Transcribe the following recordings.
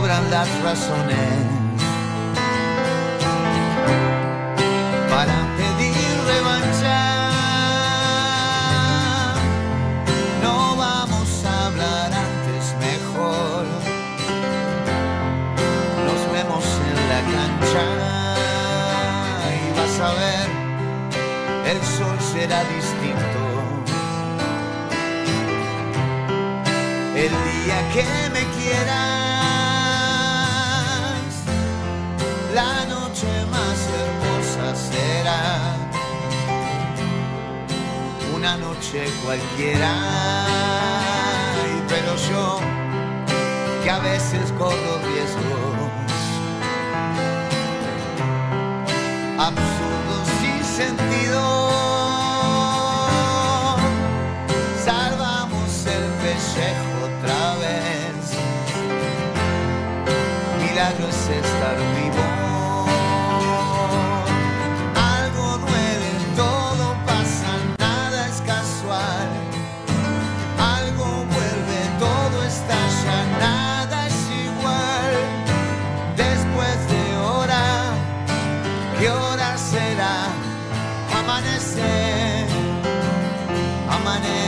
sobran las razones para pedir revancha. No vamos a hablar antes mejor. Nos vemos en la cancha y vas a ver, el sol será distinto. El día que me quieras, Cualquiera, pero yo que a veces corro riesgos absurdos sin sentido. Salvamos el pellejo otra vez. Milagro es estar vivo. Amanece, amanece.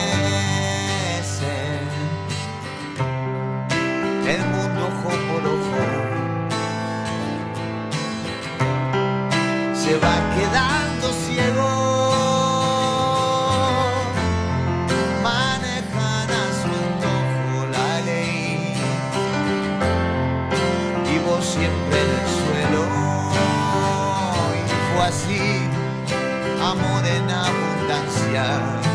El mundo ojo por ojo se va quedando ciego. Manejan a su antojo la ley y vos siempre en el suelo. Y fue así, amor en abundancia.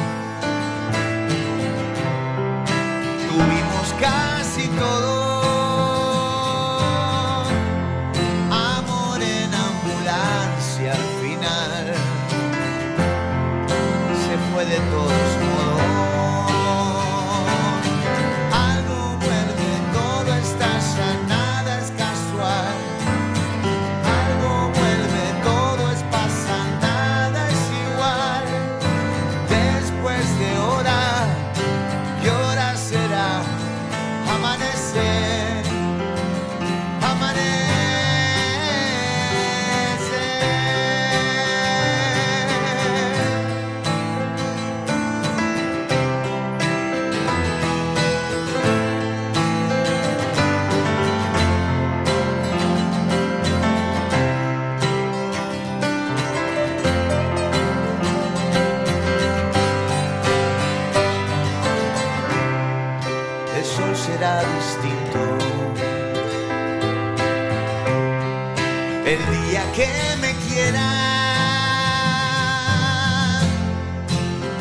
El día que me quiera,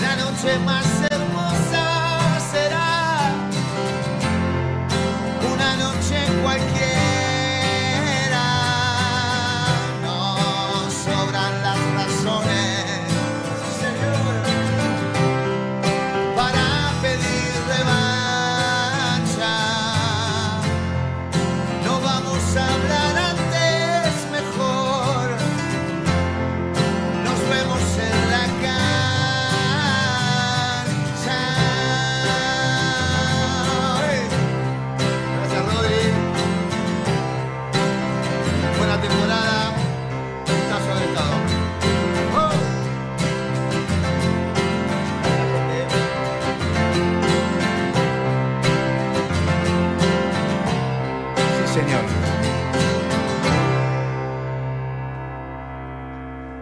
la noche más